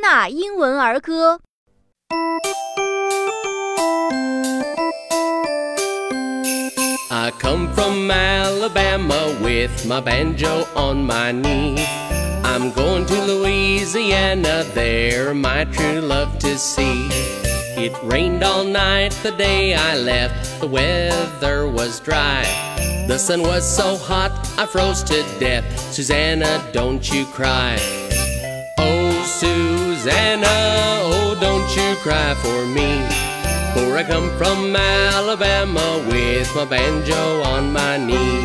纳英文儿歌。I come from Alabama with my banjo on my knee. I'm going to Louisiana, there my true love to see. It rained all night the day I left, the weather was dry. The sun was so hot, I froze to death. Susanna, don't you cry. Susanna, oh, don't you cry for me. For I come from Alabama with my banjo on my knee.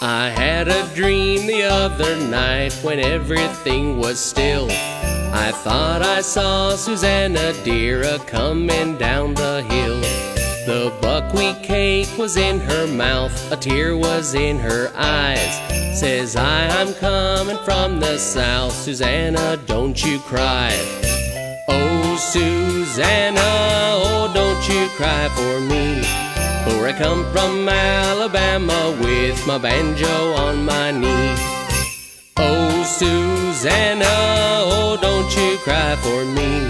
I had a dream the other night when everything was still. I thought I saw Susanna dear a comin' down the hill. Buckwheat cake was in her mouth, a tear was in her eyes. Says I, I'm coming from the south, Susanna, don't you cry. Oh, Susanna, oh, don't you cry for me. For I come from Alabama with my banjo on my knee. Oh, Susanna, oh, don't you cry for me.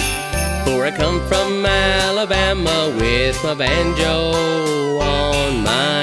For I come from Alabama with my banjo on my.